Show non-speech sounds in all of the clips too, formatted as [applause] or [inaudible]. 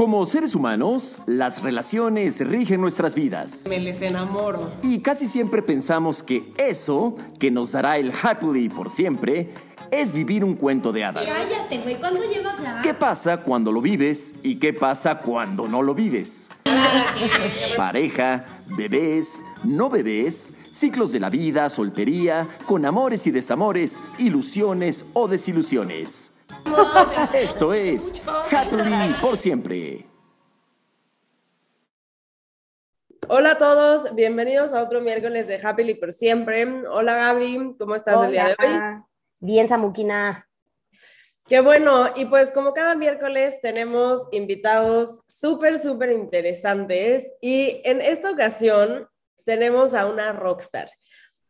Como seres humanos, las relaciones rigen nuestras vidas. Me les enamoro. Y casi siempre pensamos que eso, que nos dará el happily por siempre, es vivir un cuento de hadas. Cállate, güey, ¿cuándo llevas la...? ¿Qué pasa cuando lo vives y qué pasa cuando no lo vives? [laughs] Pareja, bebés, no bebés, ciclos de la vida, soltería, con amores y desamores, ilusiones o desilusiones. [laughs] Esto es Happily por siempre. Hola a todos, bienvenidos a otro miércoles de Happily por siempre. Hola Gaby, ¿cómo estás el día de hoy? Bien, Samuquina. Qué bueno, y pues como cada miércoles tenemos invitados súper, súper interesantes y en esta ocasión tenemos a una rockstar.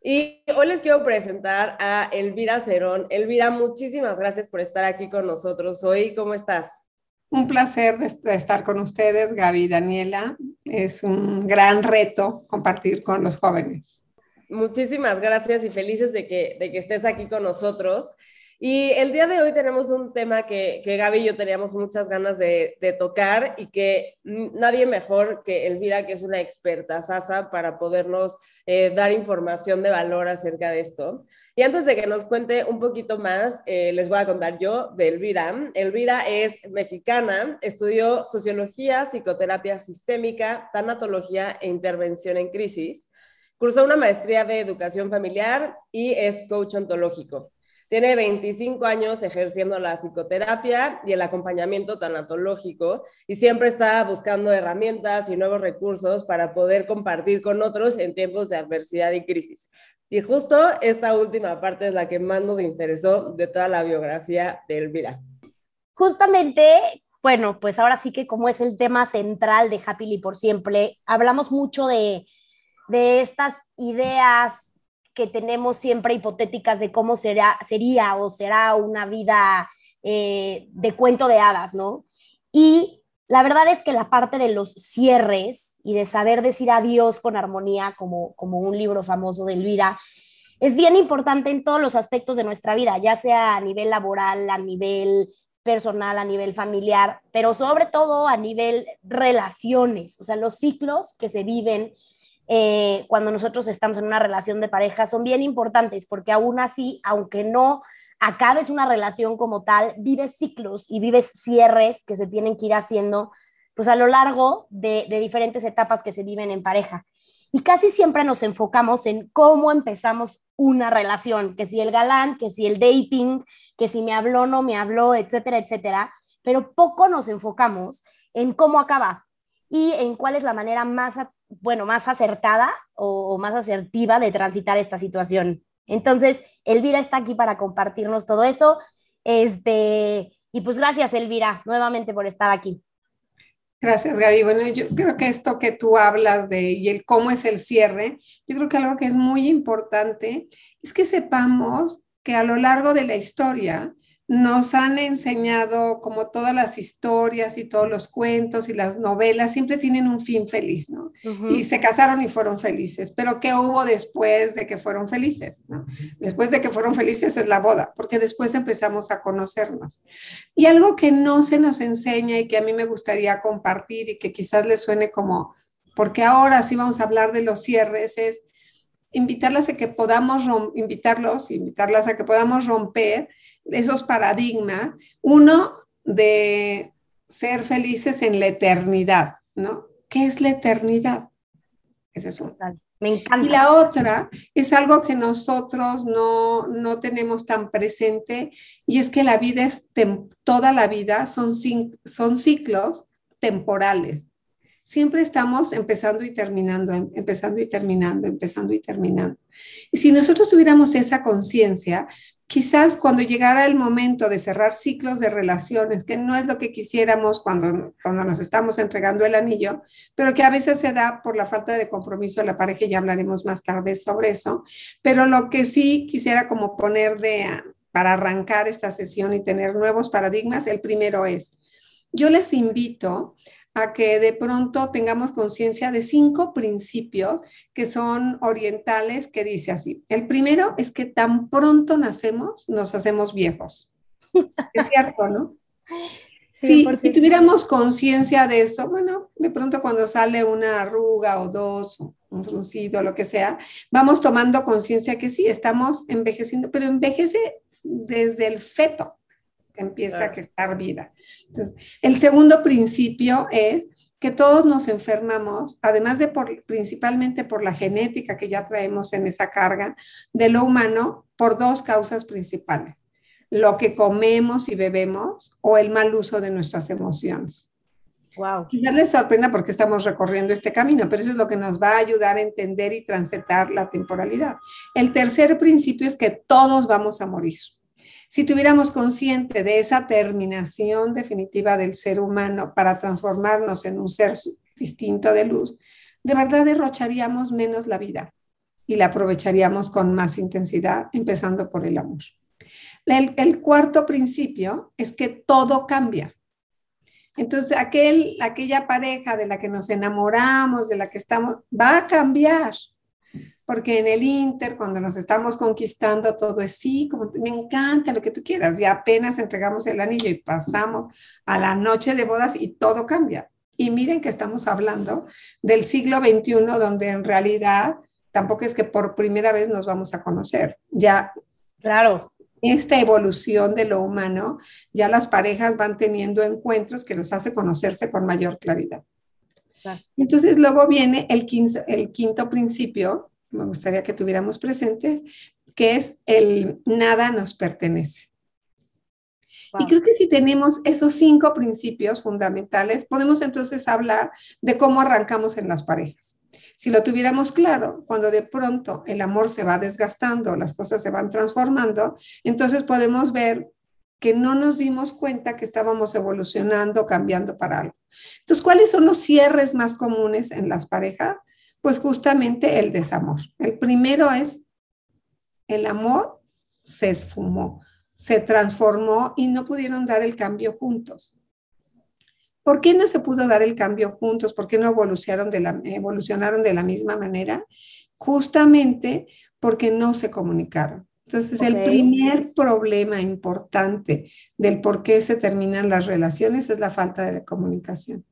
Y hoy les quiero presentar a Elvira Cerón. Elvira, muchísimas gracias por estar aquí con nosotros hoy. ¿Cómo estás? Un placer de estar con ustedes, Gaby y Daniela. Es un gran reto compartir con los jóvenes. Muchísimas gracias y felices de que, de que estés aquí con nosotros. Y el día de hoy tenemos un tema que, que Gaby y yo teníamos muchas ganas de, tocar y que nadie mejor que Elvira, que es una experta Sasa, para podernos eh, dar información de valor acerca de esto. Y antes de que nos cuente un poquito más, eh, les voy a contar yo de Elvira. Elvira es mexicana, estudió sociología, psicoterapia sistémica, tanatología e intervención en crisis. Cursó una maestría de educación familiar y es coach ontológico. Tiene 25 años ejerciendo la psicoterapia y el acompañamiento tanatológico y siempre está buscando herramientas y nuevos recursos para poder compartir con otros en tiempos de adversidad y crisis. Y justo esta última parte es la que más nos interesó de toda la biografía de Elvira. Justamente, bueno, pues ahora sí que como es el tema central de Happily por siempre, hablamos mucho de, de estas ideas que tenemos siempre hipotéticas de cómo será, sería o será una vida eh, de cuento de hadas, ¿no? Y la verdad es que la parte de los cierres y de saber decir adiós con armonía, como, como un libro famoso de Elvira, es bien importante en todos los aspectos de nuestra vida, ya sea a nivel laboral, a nivel personal, a nivel familiar, pero sobre todo a nivel relaciones, o sea, los ciclos que se viven eh, cuando nosotros estamos en una relación de pareja son bien importantes porque aún así, aunque no acabes una relación como tal, vives ciclos y vives cierres que se tienen que ir haciendo pues a lo largo de, de diferentes etapas que se viven en pareja. Y casi siempre nos enfocamos en cómo empezamos una relación, que si el galán, que si el dating, que si me habló, no me habló, etcétera, etcétera, pero poco nos enfocamos en cómo acaba y en cuál es la manera más bueno, más acertada o, más asertiva de transitar esta situación. Entonces, Elvira está aquí para compartirnos todo eso. Este, y pues gracias, Elvira, nuevamente por estar aquí. Gracias, Gaby. Bueno, yo creo que esto que tú hablas de y el cómo es el cierre, yo creo que algo que es muy importante es que sepamos que a lo largo de la historia nos han enseñado como todas las historias y todos los cuentos y las novelas siempre tienen un fin feliz, ¿no? Y se casaron y fueron felices, pero ¿qué hubo después de que fueron felices? ¿no? Después de que fueron felices es la boda, porque después empezamos a conocernos. Y algo que no se nos enseña y que a mí me gustaría compartir y que quizás les suene como, porque ahora sí vamos a hablar de los cierres, es invitarlas a que podamos, invitarlos, invitarlas a que podamos romper esos paradigmas. Uno de ser felices en la eternidad, ¿no? ¿Qué es la eternidad? Ese es un. Me encanta. Y la otra es algo que nosotros no, no tenemos tan presente y es que la vida es, toda la vida son, son ciclos temporales siempre estamos empezando y terminando, em, empezando y terminando, empezando y terminando. Y si nosotros tuviéramos esa conciencia, quizás cuando llegara el momento de cerrar ciclos de relaciones, que no es lo que quisiéramos cuando, cuando nos estamos entregando el anillo, pero que a veces se da por la falta de compromiso de la pareja, ya hablaremos más tarde sobre eso, pero lo que sí quisiera como poner de, para arrancar esta sesión y tener nuevos paradigmas, el primero es, yo les invito a que de pronto tengamos conciencia de cinco principios que son orientales, que dice así. El primero es que tan pronto nacemos, nos hacemos viejos. [laughs] Es cierto, ¿no? Si, si tuviéramos conciencia de eso, bueno, de pronto cuando sale una arruga o dos, un fruncido, lo que sea, vamos tomando conciencia que sí, estamos envejeciendo, pero envejece desde el feto que empieza a gestar vida. Entonces, el segundo principio es que todos nos enfermamos, además de por, principalmente por la genética que ya traemos en esa carga de lo humano, por dos causas principales lo que comemos y bebemos o el mal uso de nuestras emociones. Wow. Quizás les sorprenda porque estamos recorriendo este camino, pero eso es lo que nos va a ayudar a entender y transitar la temporalidad. El tercer principio es que todos vamos a morir. Si tuviéramos consciente de esa terminación definitiva del ser humano para transformarnos en un ser distinto de luz, de verdad derrocharíamos menos la vida y la aprovecharíamos con más intensidad, empezando por el amor. El, cuarto principio es que todo cambia. Entonces, aquel, aquella pareja de la que nos enamoramos, de la que estamos, va a cambiar. Porque en el Inter, cuando nos estamos conquistando, todo es sí, como me encanta lo que tú quieras. Y apenas entregamos el anillo y pasamos a la noche de bodas y todo cambia. Y miren que estamos hablando del siglo XXI, donde en realidad tampoco es que por primera vez nos vamos a conocer. Ya Claro esta evolución de lo humano, ya las parejas van teniendo encuentros que los hace conocerse con mayor claridad. Entonces luego viene el, el quinto principio, me gustaría que tuviéramos presentes, que es el nada nos pertenece. Y creo que si tenemos esos cinco principios fundamentales, podemos entonces hablar de cómo arrancamos en las parejas. Si lo tuviéramos claro, cuando de pronto el amor se va desgastando, las cosas se van transformando, entonces podemos ver que no nos dimos cuenta que estábamos evolucionando, cambiando para algo. Entonces, ¿cuáles son los cierres más comunes en las parejas? Pues justamente el desamor. El primero es el amor se esfumó, se transformó y no pudieron dar el cambio juntos. ¿Por qué no se pudo dar el cambio juntos? ¿Por qué no evolucionaron de la, evolucionaron de la misma manera? Justamente porque no se comunicaron. Entonces, el primer problema importante del por qué se terminan las relaciones es la falta de comunicación.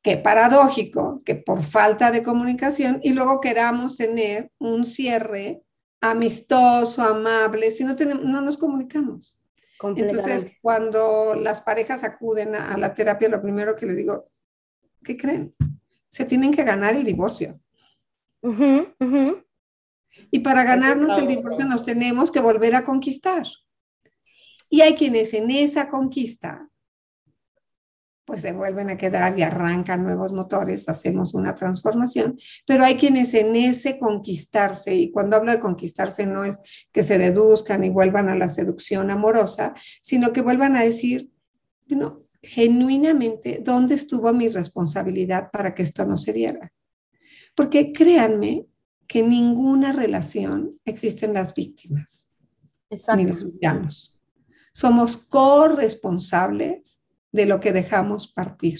Qué paradójico que por falta de comunicación y luego queramos tener un cierre amistoso, amable, si no, tenemos, no nos comunicamos. Entonces, cuando las parejas acuden a, la terapia, lo primero que les digo, ¿qué creen? Se tienen que ganar el divorcio. Y para ganarnos el divorcio nos tenemos que volver a conquistar. Y hay quienes en esa conquista pues se vuelven a quedar y arrancan nuevos motores, hacemos una transformación, pero hay quienes en ese conquistarse, y cuando hablo de conquistarse no es que se deduzcan y vuelvan a la seducción amorosa, sino que vuelvan a decir, bueno, genuinamente, ¿dónde estuvo mi responsabilidad para que esto no se diera? Porque créanme que en ninguna relación existen las víctimas, ni los villanos. Somos corresponsables de lo que dejamos partir,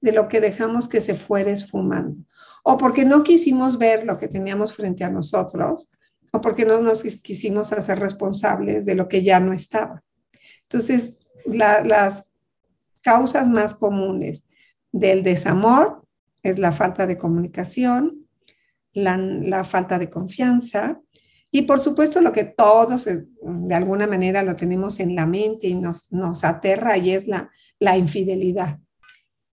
de lo que dejamos que se fuera esfumando, o porque no quisimos ver lo que teníamos frente a nosotros, o porque no nos quisimos hacer responsables de lo que ya no estaba. Entonces, las causas más comunes del desamor es la falta de comunicación, la, la falta de confianza, y por supuesto lo que todos eh, de alguna manera lo tenemos en la mente y nos, nos aterra y es la, la infidelidad.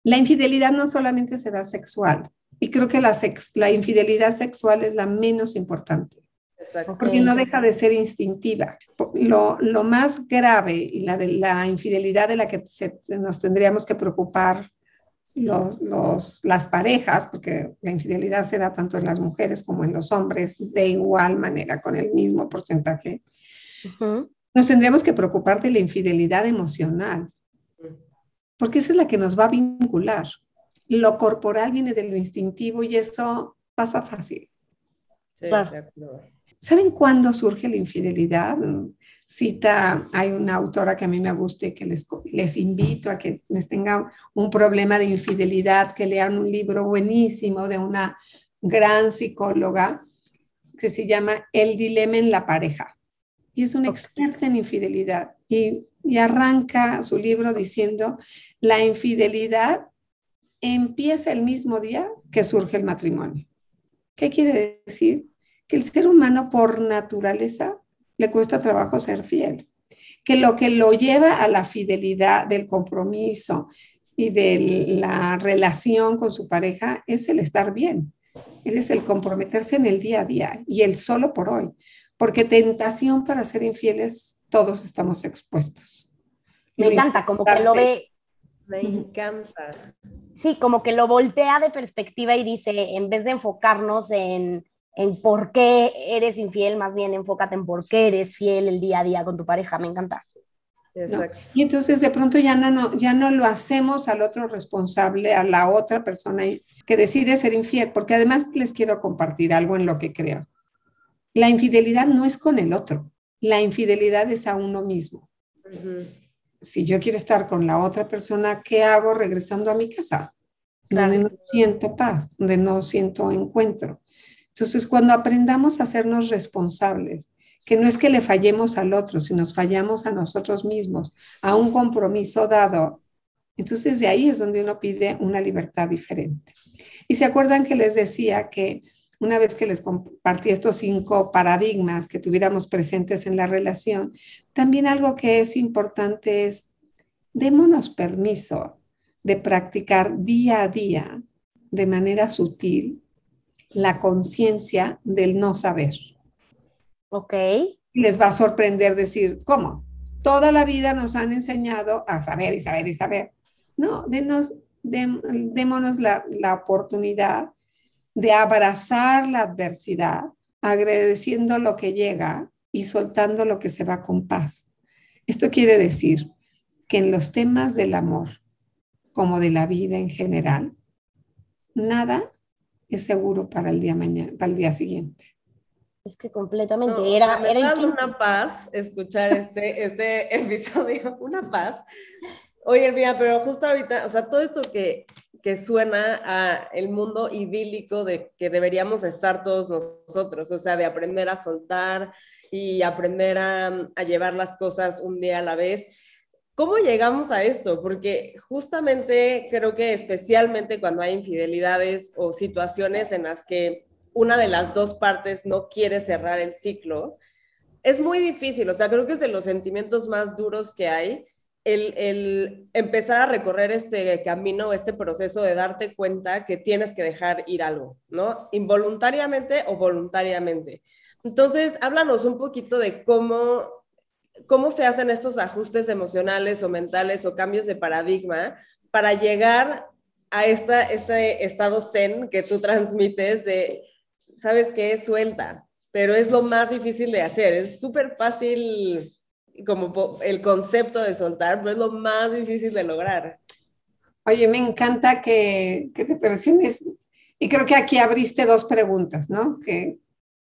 La infidelidad no solamente se da sexual y creo que la, la infidelidad sexual es la menos importante. Porque no deja de ser instintiva. Lo, lo más grave y la de la infidelidad de la que nos tendríamos que preocupar los, las parejas, porque la infidelidad se da tanto en las mujeres como en los hombres de igual manera, con el mismo porcentaje, nos tendríamos que preocupar de la infidelidad emocional, porque esa es la que nos va a vincular. Lo corporal viene de lo instintivo y eso pasa fácil. ¿Saben cuándo surge la infidelidad? cita, hay una autora que a mí me gusta y que les, les invito a que les tengan un problema de infidelidad, que lean un libro buenísimo de una gran psicóloga que se llama El dilema en la pareja. y es una experta en infidelidad. Y, y arranca su libro diciendo, la infidelidad empieza el mismo día que surge el matrimonio. ¿Qué quiere decir? Que el ser humano por naturaleza le cuesta trabajo ser fiel, que lo que lo lleva a la fidelidad del compromiso y de la relación con su pareja es el estar bien, es el comprometerse en el día a día y el solo por hoy, porque tentación para ser infieles todos estamos expuestos. Me encanta, como que lo ve. Me encanta. Sí, como que lo voltea de perspectiva y dice, en vez de enfocarnos en en por qué eres infiel, más bien enfócate en por qué eres fiel el día a día con tu pareja, me encanta. Exacto. Y entonces de pronto ya no, ya no lo hacemos al otro responsable, a la otra persona que decide ser infiel, porque además les quiero compartir algo en lo que creo. La infidelidad no es con el otro, la infidelidad es a uno mismo. Si yo quiero estar con la otra persona, ¿qué hago regresando a mi casa? Donde no siento paz, donde no siento encuentro. Entonces, cuando aprendamos a hacernos responsables, que no es que le fallemos al otro, sino nos fallamos a nosotros mismos, a un compromiso dado, entonces de ahí es donde uno pide una libertad diferente. Y se acuerdan que les decía que una vez que les compartí estos cinco paradigmas que tuviéramos presentes en la relación, también algo que es importante es, démonos permiso de practicar día a día de manera sutil la conciencia del no saber. Ok. Les va a sorprender decir, ¿cómo? Toda la vida nos han enseñado a saber y saber y saber. No, denos, démonos la, la oportunidad de abrazar la adversidad, agradeciendo lo que llega y soltando lo que se va con paz. Esto quiere decir que en los temas del amor, como de la vida en general, nada es seguro para el día mañana, para el día siguiente. Es que completamente era, me era una paz escuchar este, este [laughs] episodio, una paz. Oye, mira, pero justo ahorita, o sea, todo esto que, que suena a el mundo idílico de que deberíamos estar todos nosotros, o sea, de aprender a soltar y aprender a, a llevar las cosas un día a la vez. ¿Cómo llegamos a esto? Porque justamente creo que especialmente cuando hay infidelidades o situaciones en las que una de las dos partes no quiere cerrar el ciclo, es muy difícil, o sea, creo que es de los sentimientos más duros que hay, el, el, empezar a recorrer este camino, este proceso de darte cuenta que tienes que dejar ir algo, ¿no? Involuntariamente o voluntariamente. Entonces, háblanos un poquito de cómo cómo se hacen estos ajustes emocionales o mentales o cambios de paradigma para llegar a esta, este estado zen que tú transmites de, ¿sabes qué? Suelta, pero es lo más difícil de hacer. Es súper fácil como el concepto de soltar, pero es lo más difícil de lograr. Oye, me encanta que, que te presiones. Y creo que aquí abriste dos preguntas, ¿no? Que,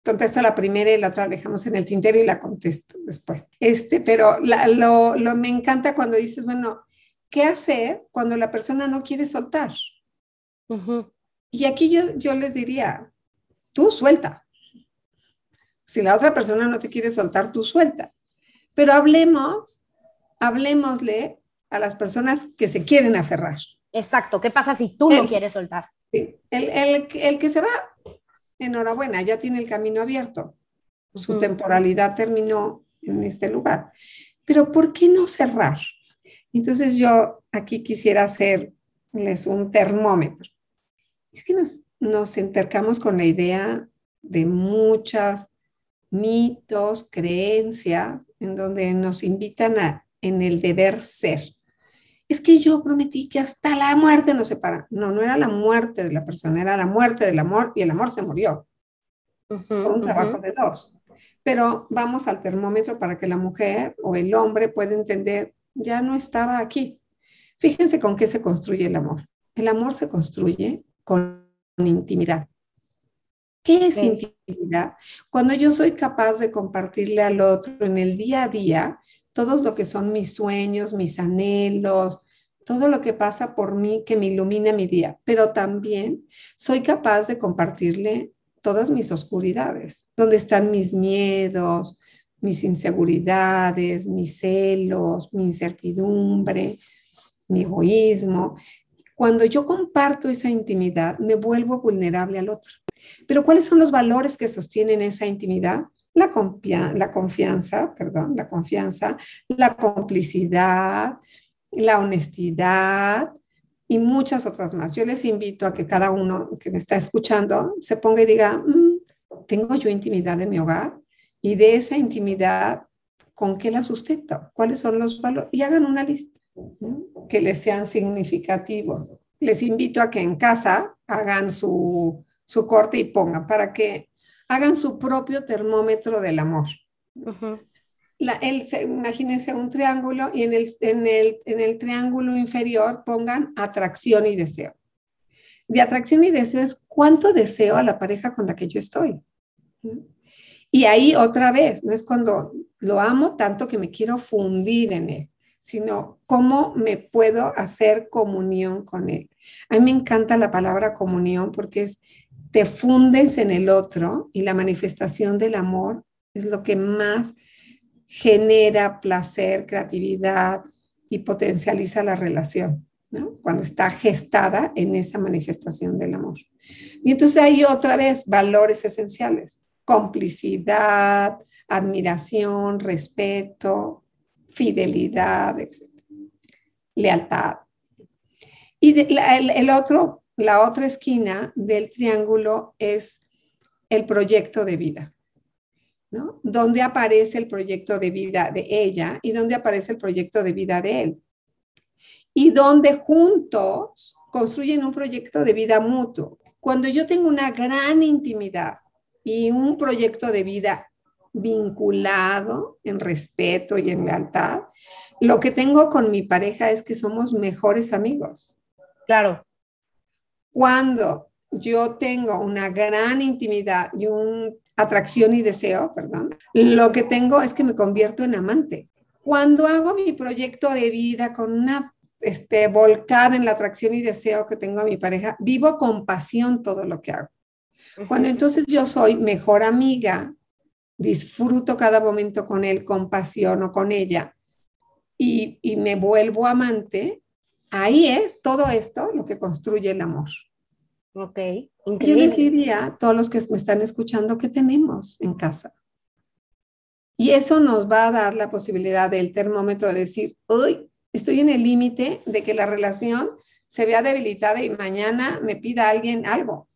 contesto la primera y la otra dejamos en el tintero y la contesto después. Este, pero lo, lo, me encanta cuando dices, bueno, ¿qué hacer cuando la persona no quiere soltar? Y aquí yo, yo les diría, tú suelta. Si la otra persona no te quiere soltar, tú suelta. Pero hablemos, hablemosle a las personas que se quieren aferrar. Exacto. ¿Qué pasa si tú no quieres soltar? el, el, el, que se va, enhorabuena, ya tiene el camino abierto. Su temporalidad terminó en este lugar. Pero ¿por qué no cerrar? Entonces yo aquí quisiera hacerles un termómetro. Es que nos, nos entercamos con la idea de muchas mitos, creencias, en donde nos invitan a, en el deber ser es que yo prometí que hasta la muerte nos separa. No, no era la muerte de la persona, era la muerte del amor y el amor se murió. por un trabajo de dos. Pero vamos al termómetro para que la mujer o el hombre pueda entender, ya no estaba aquí. Fíjense con qué se construye el amor. El amor se construye con intimidad. ¿Qué es intimidad? Cuando yo soy capaz de compartirle al otro en el día a día todos lo que son mis sueños, mis anhelos, todo lo que pasa por mí que me ilumina mi día, pero también soy capaz de compartirle todas mis oscuridades, donde están mis miedos, mis inseguridades, mis celos, mi incertidumbre, mi egoísmo. Cuando yo comparto esa intimidad, me vuelvo vulnerable al otro. Pero ¿cuáles son los valores que sostienen esa intimidad? La, confianza, perdón, la confianza, la complicidad, la honestidad y muchas otras más. Yo les invito a que cada uno que me está escuchando se ponga y diga, mm, ¿tengo yo intimidad en mi hogar? Y de esa intimidad, ¿con qué la sustento? ¿Cuáles son los valores? Y hagan una lista que les sean significativos. Les invito a que en casa hagan su, su corte y pongan para que hagan su propio termómetro del amor. imagínense un triángulo y en el, en, el, en el triángulo inferior pongan atracción y deseo. De atracción y deseo es cuánto deseo a la pareja con la que yo estoy. Y ahí otra vez, no es cuando lo amo tanto que me quiero fundir en él, sino cómo me puedo hacer comunión con él. A mí me encanta la palabra comunión porque es te fundes en el otro y la manifestación del amor es lo que más genera placer, creatividad y potencializa la relación, ¿no? Cuando está gestada en esa manifestación del amor. Y entonces hay otra vez valores esenciales complicidad, admiración, respeto, fidelidad, etc. Lealtad. Y el, otro, la otra esquina del triángulo es el proyecto de vida, ¿no? Donde aparece el proyecto de vida de ella y donde aparece el proyecto de vida de él. Y donde juntos construyen un proyecto de vida mutuo. Cuando yo tengo una gran intimidad y un proyecto de vida vinculado en respeto y en lealtad, lo que tengo con mi pareja es que somos mejores amigos. Claro. Cuando yo tengo una gran intimidad y una atracción y deseo, perdón, lo que tengo es que me convierto en amante. Cuando hago mi proyecto de vida con una este, volcada en la atracción y deseo que tengo a mi pareja, vivo con pasión todo lo que hago. Cuando entonces yo soy mejor amiga, disfruto cada momento con él, con pasión o con ella, y, me vuelvo amante, ahí es todo esto lo que construye el amor. Ok, increíble. Yo les diría a todos los que me están escuchando que tenemos en casa. Y eso nos va a dar la posibilidad del termómetro de decir, hoy estoy en el límite de que la relación se vea debilitada y mañana me pida alguien algo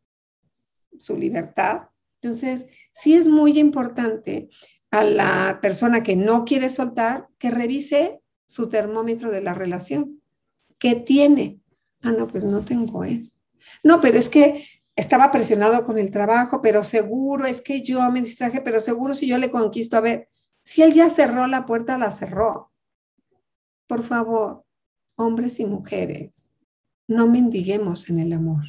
su libertad. Entonces, sí es muy importante a la persona que no quiere soltar que revise su termómetro de la relación. ¿Qué tiene? Ah, no, pues no tengo eso. No, pero es que estaba presionado con el trabajo, pero seguro es que yo me distraje, pero seguro si yo le conquisto, a ver, si él ya cerró la puerta, la cerró. Por favor, hombres y mujeres, no mendiguemos en el amor.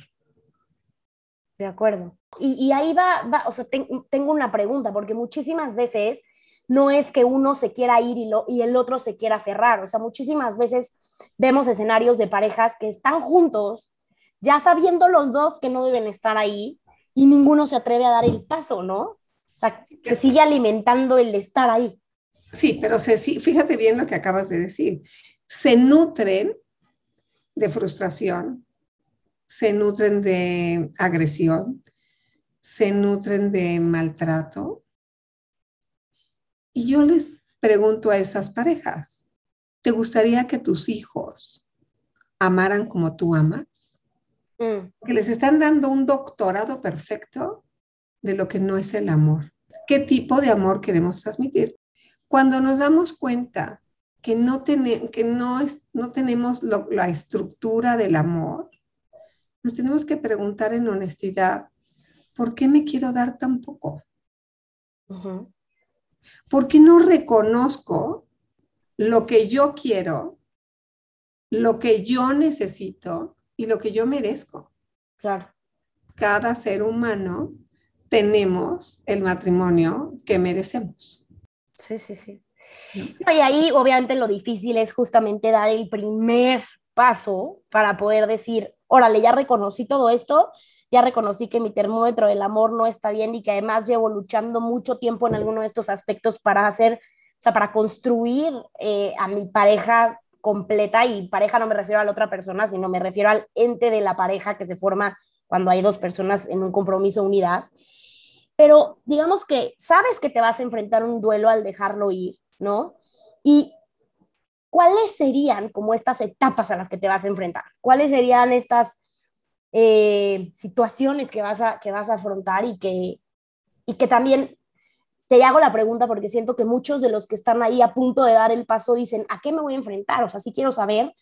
De acuerdo. Y, ahí va, o sea, tengo una pregunta, porque muchísimas veces no es que uno se quiera ir y, lo, y el otro se quiera aferrar. O sea, muchísimas veces vemos escenarios de parejas que están juntos, ya sabiendo los dos que no deben estar ahí, y ninguno se atreve a dar el paso, ¿no? O sea, se sigue alimentando el de estar ahí. Sí, pero se, fíjate bien lo que acabas de decir. Se nutren de frustración, se nutren de agresión, se nutren de maltrato. Y yo les pregunto a esas parejas, ¿te gustaría que tus hijos amaran como tú amas? Mm. Que les están dando un doctorado perfecto de lo que no es el amor. ¿Qué tipo de amor queremos transmitir? Cuando nos damos cuenta que no, que no, es, no tenemos la estructura del amor, nos tenemos que preguntar en honestidad, ¿por qué me quiero dar tan poco? ¿Por qué no reconozco lo que yo quiero, lo que yo necesito y lo que yo merezco? Claro. Cada ser humano tenemos el matrimonio que merecemos. Sí, sí, sí. Y ahí obviamente lo difícil es justamente dar el primer paso para poder decir, órale, ya reconocí todo esto, ya reconocí que mi termómetro del amor no está bien y que además llevo luchando mucho tiempo en alguno de estos aspectos para hacer, o sea, para construir eh, a mi pareja completa y pareja no me refiero a la otra persona, sino me refiero al ente de la pareja que se forma cuando hay dos personas en un compromiso unidas. Pero digamos que sabes que te vas a enfrentar un duelo al dejarlo ir, ¿no? Y ¿cuáles serían como estas etapas a las que te vas a enfrentar? ¿Cuáles serían estas eh, situaciones que vas, a, que vas a afrontar y que, y que también te hago la pregunta porque siento que muchos de los que están ahí a punto de dar el paso dicen, ¿a qué me voy a enfrentar? O sea, sí quiero saber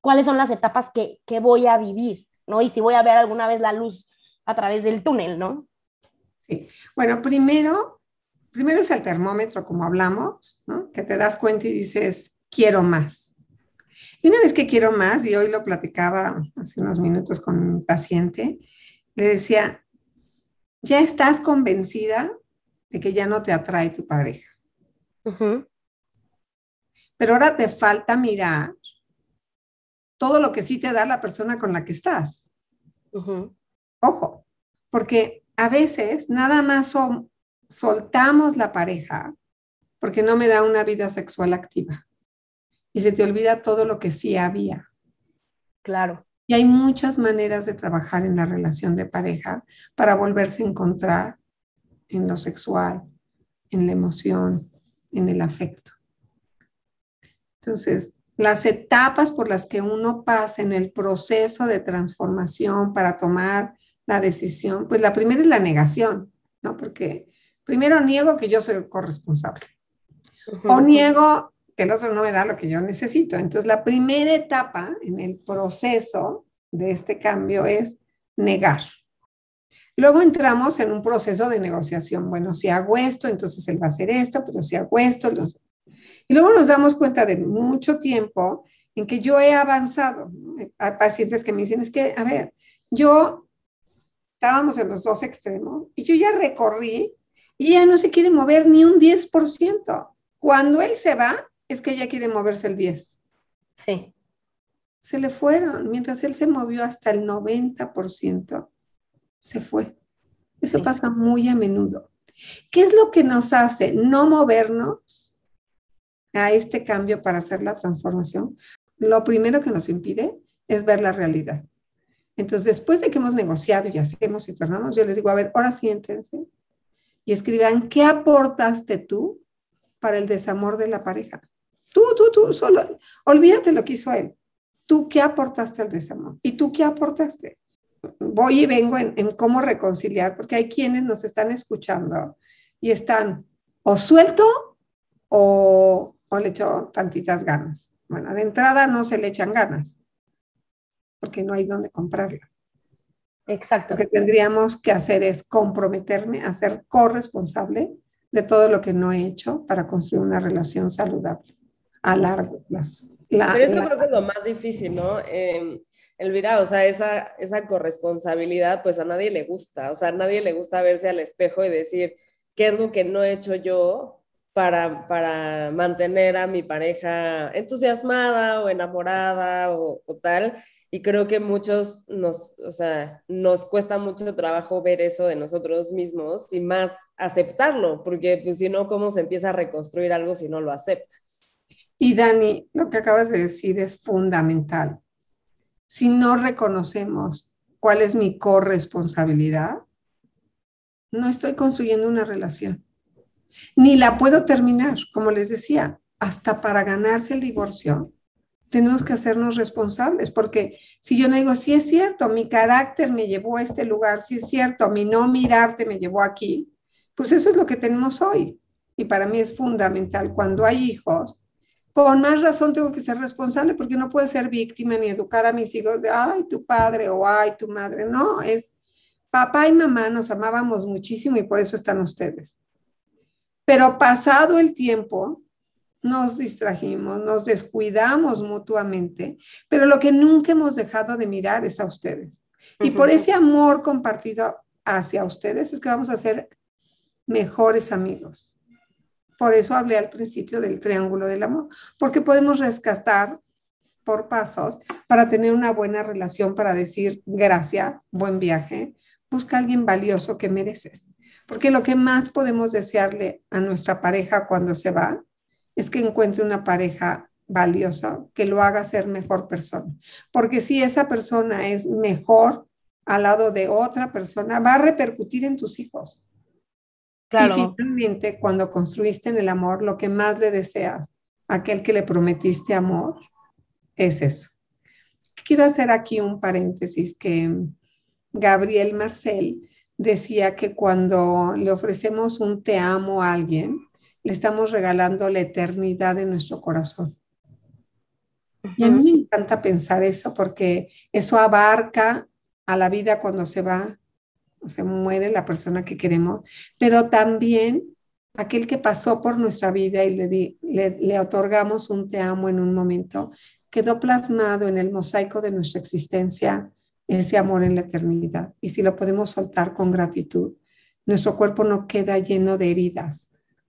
cuáles son las etapas que, que voy a vivir, ¿no? Y si voy a ver alguna vez la luz a través del túnel, ¿no? Sí. Bueno, primero, primero es el termómetro, como hablamos, ¿no? Que te das cuenta y dices, quiero más. Y una vez que quiero más, y hoy lo platicaba hace unos minutos con un paciente, le decía, ya estás convencida de que ya no te atrae tu pareja. Pero ahora te falta mirar todo lo que sí te da la persona con la que estás. Ojo, porque a veces nada más soltamos la pareja porque no me da una vida sexual activa. Y se te olvida todo lo que sí había. Claro. Y hay muchas maneras de trabajar en la relación de pareja para volverse a encontrar en lo sexual, en la emoción, en el afecto. Entonces, las etapas por las que uno pasa en el proceso de transformación para tomar la decisión, pues la primera es la negación, ¿no? Porque primero niego que yo soy corresponsable o niego que el otro no me da lo que yo necesito. Entonces, la primera etapa en el proceso de este cambio es negar. Luego entramos en un proceso de negociación. Bueno, si hago esto, entonces él va a hacer esto, pero si hago esto, y luego nos damos cuenta de mucho tiempo en que yo he avanzado. Hay pacientes que me dicen, es que, a ver, yo estábamos en los dos extremos y yo ya recorrí y ya no se quiere mover ni un 10%. Cuando él se va, es que ella quiere moverse el 10. Sí. Se le fueron, mientras él se movió hasta el 90% se fue. Eso pasa muy a menudo. ¿Qué es lo que nos hace no movernos a este cambio para hacer la transformación? Lo primero que nos impide es ver la realidad. Entonces, después de que hemos negociado y hacemos y tornamos, yo les digo, a ver, ahora siéntense y escriban qué aportaste tú para el desamor de la pareja. Tú, tú, tú, solo, olvídate lo que hizo él. Tú qué aportaste al desamor y tú qué aportaste voy y vengo en, cómo reconciliar, porque hay quienes nos están escuchando y están o suelto o, o le echo tantitas ganas. Bueno, de entrada no se le echan ganas, porque no hay dónde comprarla. Exacto. Lo que tendríamos que hacer es comprometerme a ser corresponsable de todo lo que no he hecho para construir una relación saludable a largo plazo. Pero eso creo que es lo más difícil, ¿no? Eh, Elvira, o sea, esa, esa corresponsabilidad, pues a nadie le gusta, o sea, a nadie le gusta verse al espejo y decir, ¿qué es lo que no he hecho yo para, para mantener a mi pareja entusiasmada o enamorada o, tal? Y creo que muchos nos, o sea, nos cuesta mucho trabajo ver eso de nosotros mismos y más aceptarlo, porque pues si no, ¿cómo se empieza a reconstruir algo si no lo aceptas? Y Dani, lo que acabas de decir es fundamental si no reconocemos cuál es mi corresponsabilidad, no estoy construyendo una relación. Ni la puedo terminar, como les decía, hasta para ganarse el divorcio. Tenemos que hacernos responsables, porque si yo no digo, sí es cierto, mi carácter me llevó a este lugar, sí es cierto, mi no mirarte me llevó aquí, pues eso es lo que tenemos hoy. Y para mí es fundamental cuando hay hijos, con más razón tengo que ser responsable porque no puedo ser víctima ni educar a mis hijos de, ay, tu padre o ay, tu madre. No, es papá y mamá nos amábamos muchísimo y por eso están ustedes. Pero pasado el tiempo, nos distrajimos, nos descuidamos mutuamente, pero lo que nunca hemos dejado de mirar es a ustedes. Y por ese amor compartido hacia ustedes es que vamos a ser mejores amigos. Por eso hablé al principio del triángulo del amor, porque podemos rescatar por pasos para tener una buena relación, para decir gracias, buen viaje, busca alguien valioso que mereces. Porque lo que más podemos desearle a nuestra pareja cuando se va es que encuentre una pareja valiosa que lo haga ser mejor persona. Porque si esa persona es mejor al lado de otra persona, va a repercutir en tus hijos. Claro. Y finalmente, cuando construiste en el amor, lo que más le deseas a aquel que le prometiste amor es eso. Quiero hacer aquí un paréntesis que Gabriel Marcel decía que cuando le ofrecemos un te amo a alguien, le estamos regalando la eternidad de nuestro corazón. Y a mí me encanta pensar eso porque eso abarca a la vida cuando se va o se muere la persona que queremos, pero también aquel que pasó por nuestra vida y le, le, le otorgamos un te amo en un momento, quedó plasmado en el mosaico de nuestra existencia ese amor en la eternidad. Y si lo podemos soltar con gratitud, nuestro cuerpo no queda lleno de heridas.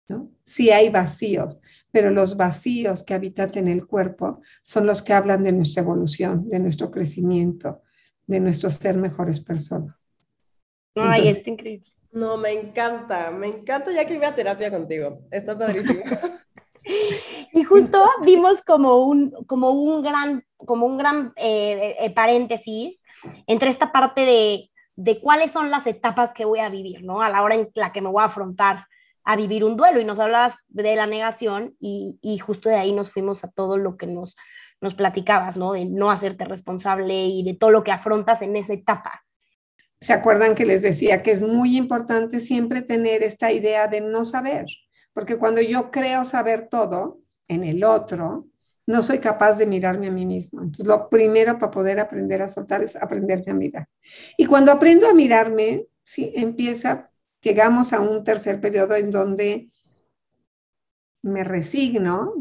¿no? Sí hay vacíos, pero los vacíos que habitan en el cuerpo son los que hablan de nuestra evolución, de nuestro crecimiento, de nuestro ser mejores personas. Ay, es increíble. No, me encanta, me encanta ya que iba a terapia contigo. Está padrísimo. [laughs] y justo vimos como un, como un gran, como un gran eh, eh, paréntesis entre esta parte de, de cuáles son las etapas que voy a vivir, ¿no? A la hora en la que me voy a afrontar a vivir un duelo y nos hablabas de la negación y, y, justo de ahí nos fuimos a todo lo que nos, nos platicabas, ¿no? De no hacerte responsable y de todo lo que afrontas en esa etapa. ¿Se acuerdan que les decía que es muy importante siempre tener esta idea de no saber? Porque cuando yo creo saber todo en el otro, no soy capaz de mirarme a mí mismo. Entonces, lo primero para poder aprender a soltar es aprenderme a mirar. Y cuando aprendo a mirarme, sí, empieza, llegamos a un tercer periodo en donde me resigno,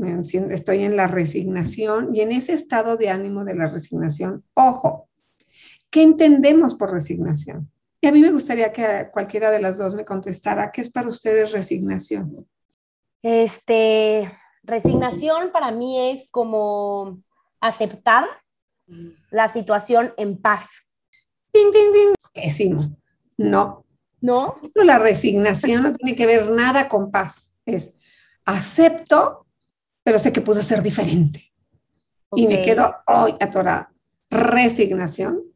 estoy en la resignación y en ese estado de ánimo de la resignación, ojo, ¿qué entendemos por resignación? Y a mí me gustaría que cualquiera de las dos me contestara, ¿qué es para ustedes resignación? Este, resignación para mí es como aceptar la situación en paz. ¡Tin, tin, tin! Pésimo. No. ¿No? Esto, la resignación no tiene que ver nada con paz. Es acepto, pero sé que pudo ser diferente. Y me quedo hoy atorada. Resignación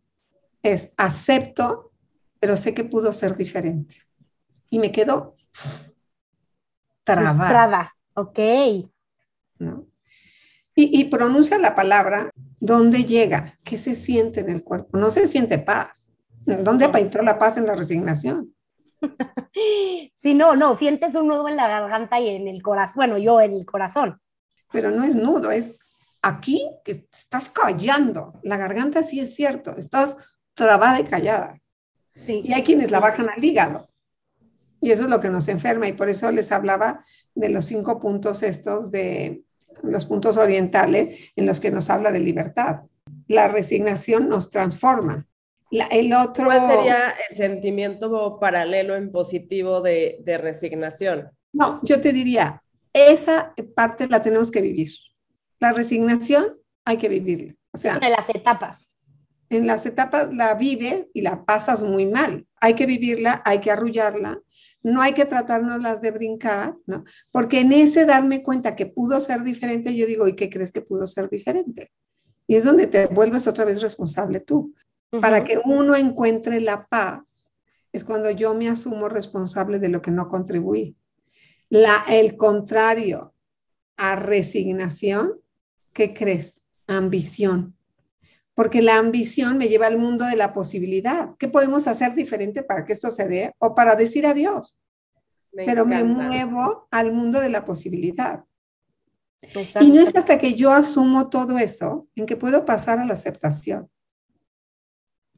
es acepto, pero sé que pudo ser diferente. Y me quedo trabada. Ok. ¿No? Y, y, pronuncia la palabra, ¿dónde llega? ¿Qué se siente en el cuerpo? No se siente paz. ¿Dónde entró la paz en la resignación? [laughs] Sí, no, no, sientes un nudo en la garganta y en el corazón, bueno, yo en el corazón. Pero no es nudo, es aquí que estás callando. La garganta sí es cierto, estás trabada y callada. Sí. Y hay quienes la bajan al hígado. Y eso es lo que nos enferma y por eso les hablaba de los cinco puntos estos de los puntos orientales en los que nos habla de libertad. La resignación nos transforma el otro... ¿Cuál sería el sentimiento paralelo en positivo de, de resignación? No, yo te diría, esa parte la tenemos que vivir. La resignación hay que vivirla. O sea, las etapas. En las etapas la vive y la pasas muy mal. Hay que vivirla, hay que arrullarla, no hay que tratárnoslas de brincar, ¿no? Porque en ese darme cuenta que pudo ser diferente, yo digo, ¿y qué crees que pudo ser diferente? Y es donde te vuelves otra vez responsable tú. Para que uno encuentre la paz, es cuando yo me asumo responsable de lo que no contribuí. La, el contrario a resignación, ¿qué crees? Ambición. Porque la ambición me lleva al mundo de la posibilidad. ¿Qué podemos hacer diferente para que esto se dé? O para decir adiós. Pero me muevo al mundo de la posibilidad. Y no es hasta que yo asumo todo eso en que puedo pasar a la aceptación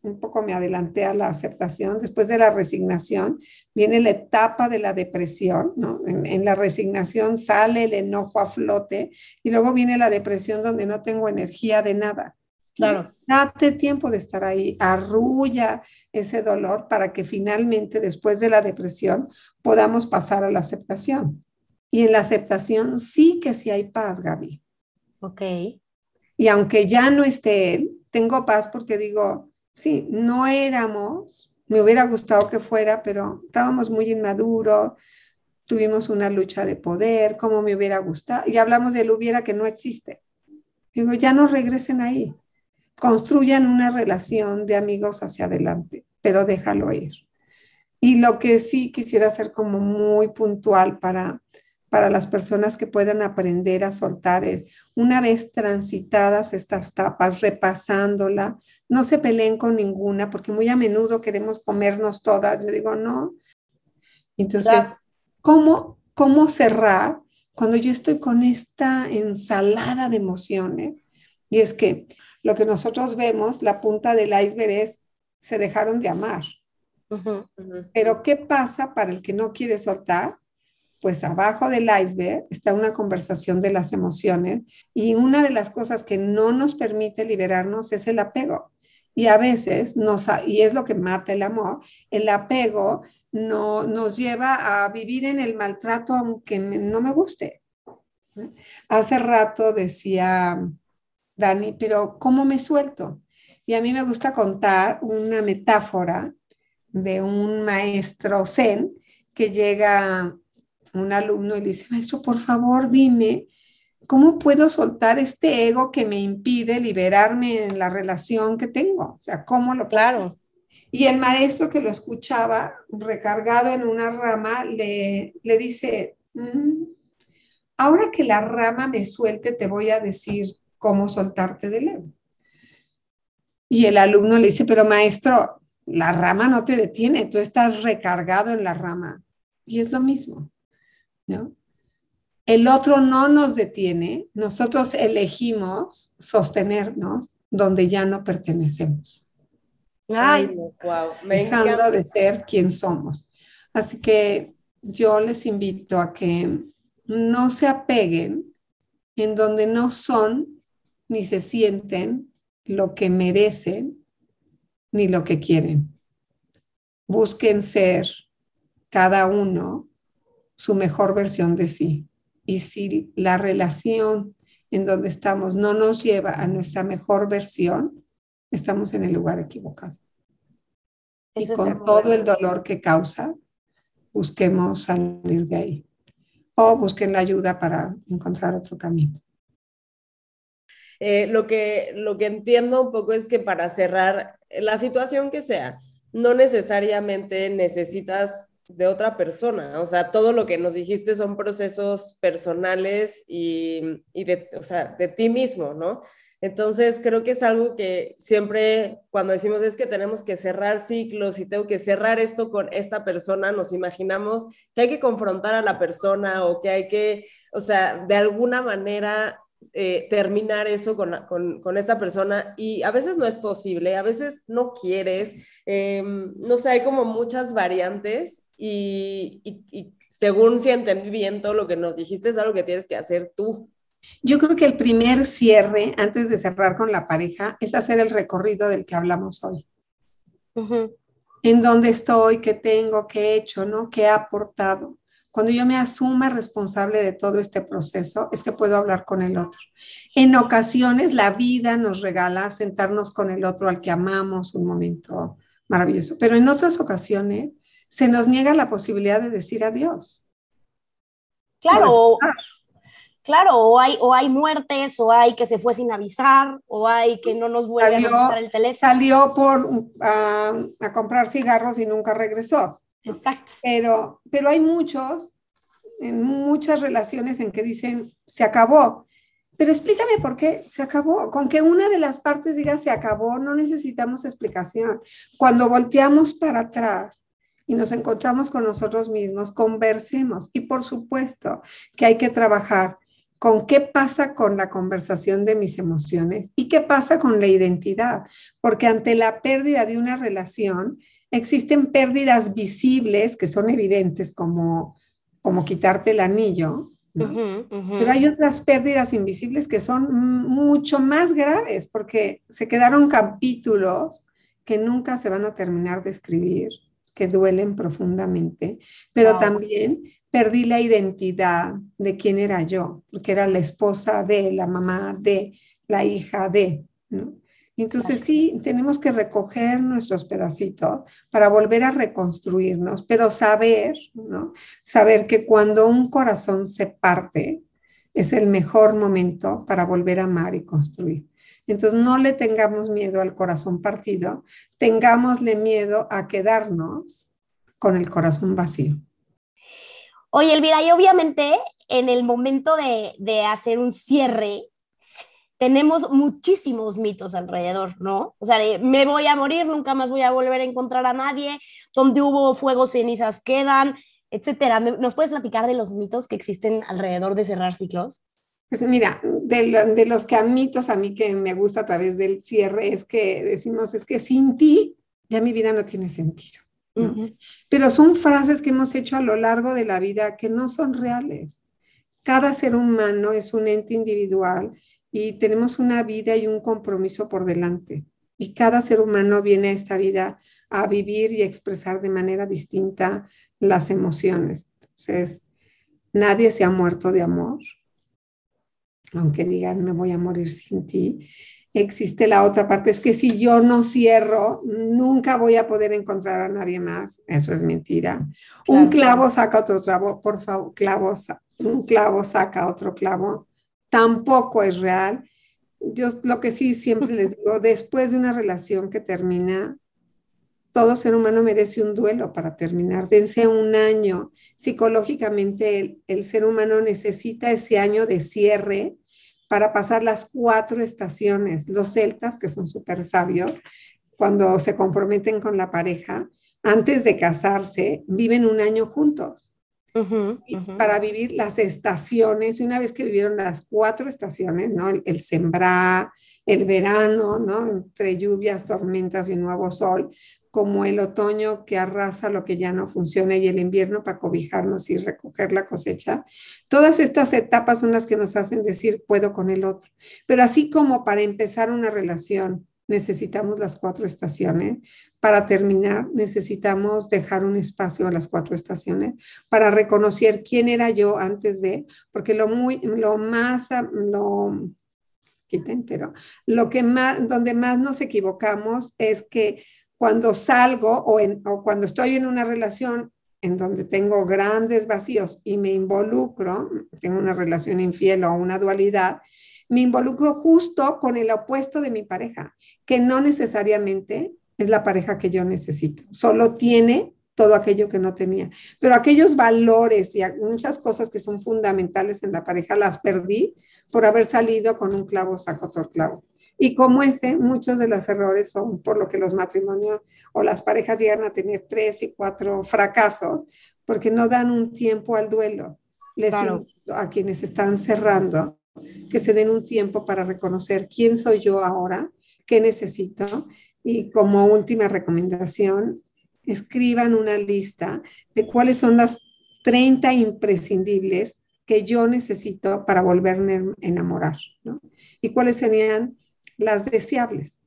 un poco me adelanté a la aceptación, después de la resignación viene la etapa de la depresión, ¿no? En, la resignación sale el enojo a flote y luego viene la depresión donde no tengo energía de nada. Claro. Date tiempo de estar ahí, arrulla ese dolor para que finalmente después de la depresión podamos pasar a la aceptación. Y en la aceptación sí que sí hay paz, Gaby. Ok. Y aunque ya no esté él, tengo paz porque digo, Sí, no éramos me hubiera gustado que fuera, pero estábamos muy inmaduros, tuvimos una lucha de poder, cómo me hubiera gustado, y hablamos del hubiera que no existe. Digo, ya no regresen ahí, construyan una relación de amigos hacia adelante, pero déjalo ir. Y lo que sí quisiera hacer como muy puntual para, para las personas que puedan aprender a soltar es, una vez transitadas estas tapas, repasándola, no se peleen con ninguna, porque muy a menudo queremos comernos todas. Yo digo, no. Entonces, ¿cómo, ¿cómo cerrar cuando yo estoy con esta ensalada de emociones? Y es que lo que nosotros vemos, la punta del iceberg es, se dejaron de amar. Pero ¿qué pasa para el que no quiere soltar? Pues abajo del iceberg está una conversación de las emociones y una de las cosas que no nos permite liberarnos es el apego. Y a veces, nos, y es lo que mata el amor, el apego no, nos lleva a vivir en el maltrato aunque no me guste. Hace rato decía Dani, pero ¿cómo me suelto? Y a mí me gusta contar una metáfora de un maestro zen que llega un alumno y le dice, maestro, por favor, dime, ¿cómo puedo soltar este ego que me impide liberarme en la relación que tengo? O sea, ¿cómo lo Claro. Y el maestro que lo escuchaba, recargado en una rama, le, le dice, mm, ahora que la rama me suelte, te voy a decir cómo soltarte del ego. Y el alumno le dice, pero maestro, la rama no te detiene, tú estás recargado en la rama. Y es lo mismo, ¿no? El otro no nos detiene, nosotros elegimos sostenernos donde ya no pertenecemos. Ay, wow, me dejando encanta. de ser quien somos. Así que yo les invito a que no se apeguen en donde no son ni se sienten lo que merecen ni lo que quieren. Busquen ser cada uno su mejor versión de sí. Y si la relación en donde estamos no nos lleva a nuestra mejor versión, estamos en el lugar equivocado. Eso y con todo el dolor que causa, busquemos salir de ahí. O busquen la ayuda para encontrar otro camino. Eh, lo, que, lo que entiendo un poco es que para cerrar, la situación que sea, no necesariamente necesitas de otra persona. O sea, todo lo que nos dijiste son procesos personales y, y de, o sea, de ti mismo, ¿no? Entonces, creo que es algo que siempre cuando decimos es que tenemos que cerrar ciclos y tengo que cerrar esto con esta persona, nos imaginamos que hay que confrontar a la persona o que hay que, o sea, de alguna manera eh, terminar eso con, con, con, esta persona y a veces no es posible, a veces no quieres, eh, no sé, hay como muchas variantes y, y, y, según si entendí bien todo lo que nos dijiste es algo que tienes que hacer tú. Yo creo que el primer cierre, antes de cerrar con la pareja, es hacer el recorrido del que hablamos hoy. Uh -huh. En dónde estoy, qué tengo, qué he hecho, ¿no? ¿Qué he aportado? Cuando yo me asuma responsable de todo este proceso, es que puedo hablar con el otro. En ocasiones la vida nos regala sentarnos con el otro al que amamos, un momento maravilloso, pero en otras ocasiones se nos niega la posibilidad de decir adiós. Claro, o, claro, o hay, o hay muertes, o hay que se fue sin avisar, o hay que no nos vuelve salió, a contestar el teléfono. Salió por, uh, a comprar cigarros y nunca regresó. Exacto. Pero, pero hay muchos, en muchas relaciones en que dicen, se acabó. Pero explícame por qué se acabó. Con que una de las partes diga se acabó, no necesitamos explicación. Cuando volteamos para atrás y nos encontramos con nosotros mismos, conversemos. Y por supuesto que hay que trabajar con qué pasa con la conversación de mis emociones y qué pasa con la identidad. Porque ante la pérdida de una relación, existen pérdidas visibles que son evidentes como, como quitarte el anillo, ¿no? uh -huh, uh -huh. pero hay otras pérdidas invisibles que son mucho más graves porque se quedaron capítulos que nunca se van a terminar de escribir, que duelen profundamente, pero wow. también perdí la identidad de quién era yo, porque era la esposa de, la mamá de, la hija de, ¿no? Entonces sí, tenemos que recoger nuestros pedacitos para volver a reconstruirnos, pero saber, ¿no? Saber que cuando un corazón se parte, es el mejor momento para volver a amar y construir. Entonces no le tengamos miedo al corazón partido, tengámosle miedo a quedarnos con el corazón vacío. Oye, Elvira, y obviamente en el momento de, de hacer un cierre, tenemos muchísimos mitos alrededor, ¿no? O sea, me voy a morir, nunca más voy a volver a encontrar a nadie, donde hubo fuego, cenizas quedan, etcétera. ¿Nos puedes platicar de los mitos que existen alrededor de cerrar ciclos? Pues mira, de, los que a mitos a mí que me gusta a través del cierre es que decimos, es que sin ti ya mi vida no tiene sentido. Pero son frases que hemos hecho a lo largo de la vida que no son reales. Cada ser humano es un ente individual y tenemos una vida y un compromiso por delante. Y cada ser humano viene a esta vida a vivir y expresar de manera distinta las emociones. Entonces, nadie se ha muerto de amor, aunque digan me voy a morir sin ti. Existe la otra parte, es que si yo no cierro, nunca voy a poder encontrar a nadie más. Eso es mentira. Un clavo saca otro clavo, por favor, clavo, un clavo saca otro clavo tampoco es real. Yo lo que sí siempre les digo, [laughs] después de una relación que termina, todo ser humano merece un duelo para terminar. Dense un año. Psicológicamente el, el, ser humano necesita ese año de cierre para pasar las cuatro estaciones. Los celtas, que son súper sabios, cuando se comprometen con la pareja, antes de casarse, viven un año juntos para vivir las estaciones. Y una vez que vivieron las cuatro estaciones, ¿no? El, sembrar, el verano, ¿no? Entre lluvias, tormentas y nuevo sol, como el otoño que arrasa lo que ya no funciona y el invierno para cobijarnos y recoger la cosecha. Todas estas etapas son las que nos hacen decir puedo con el otro. Pero así como para empezar una relación necesitamos las cuatro estaciones. Para terminar, necesitamos dejar un espacio a las cuatro estaciones para reconocer quién era yo antes de, porque lo, muy, lo más, lo, quiten, pero lo que más, donde más nos equivocamos es que cuando salgo o, en, o cuando estoy en una relación en donde tengo grandes vacíos y me involucro, tengo una relación infiel o una dualidad, me involucro justo con el opuesto de mi pareja, que no necesariamente es la pareja que yo necesito, solo tiene todo aquello que no tenía. Pero aquellos valores y muchas cosas que son fundamentales en la pareja las perdí por haber salido con un clavo saco otro clavo. Y como ese, muchos de los errores son por lo que los matrimonios o las parejas llegan a tener tres y cuatro fracasos, porque no dan un tiempo al duelo. Les a quienes están cerrando que se den un tiempo para reconocer quién soy yo ahora, qué necesito y como última recomendación, escriban una lista de cuáles son las 30 imprescindibles que yo necesito para volverme a enamorar. Y cuáles serían las deseables.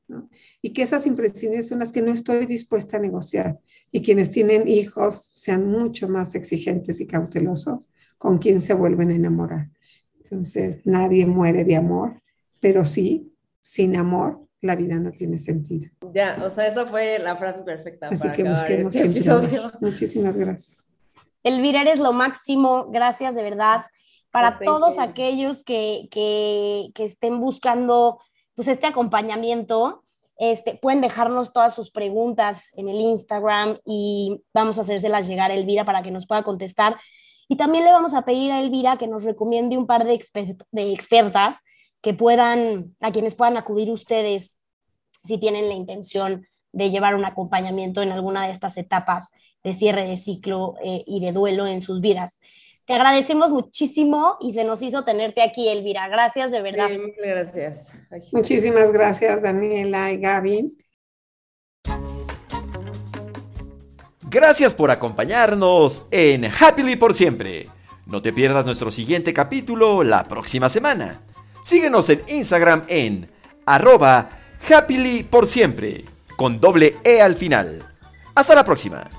Y que esas imprescindibles son las que no estoy dispuesta a negociar. Y quienes tienen hijos sean mucho más exigentes y cautelosos con quien se vuelven a enamorar. Entonces, nadie muere de amor, pero sí, sin amor, la vida no tiene sentido. Ya, o sea, esa fue la frase perfecta Así para que busquemos este episodio. Muchísimas gracias. Elvira, eres lo máximo. Gracias de verdad. Para todos aquellos que, que, que, estén buscando pues, este acompañamiento, este, pueden dejarnos todas sus preguntas en el Instagram y vamos a hacérselas llegar a Elvira para que nos pueda contestar. Y también le vamos a pedir a Elvira que nos recomiende un par de, de expertas que puedan, a quienes puedan acudir ustedes si tienen la intención de llevar un acompañamiento en alguna de estas etapas de cierre de ciclo eh, y de duelo en sus vidas. Te agradecemos muchísimo y se nos hizo tenerte aquí, Elvira. Gracias de verdad. gracias. Muchísimas gracias, Daniela y Gaby. Gracias por acompañarnos en Happily por siempre. No te pierdas nuestro siguiente capítulo la próxima semana. Síguenos en Instagram en arroba happily por siempre, con doble E al final. Hasta la próxima.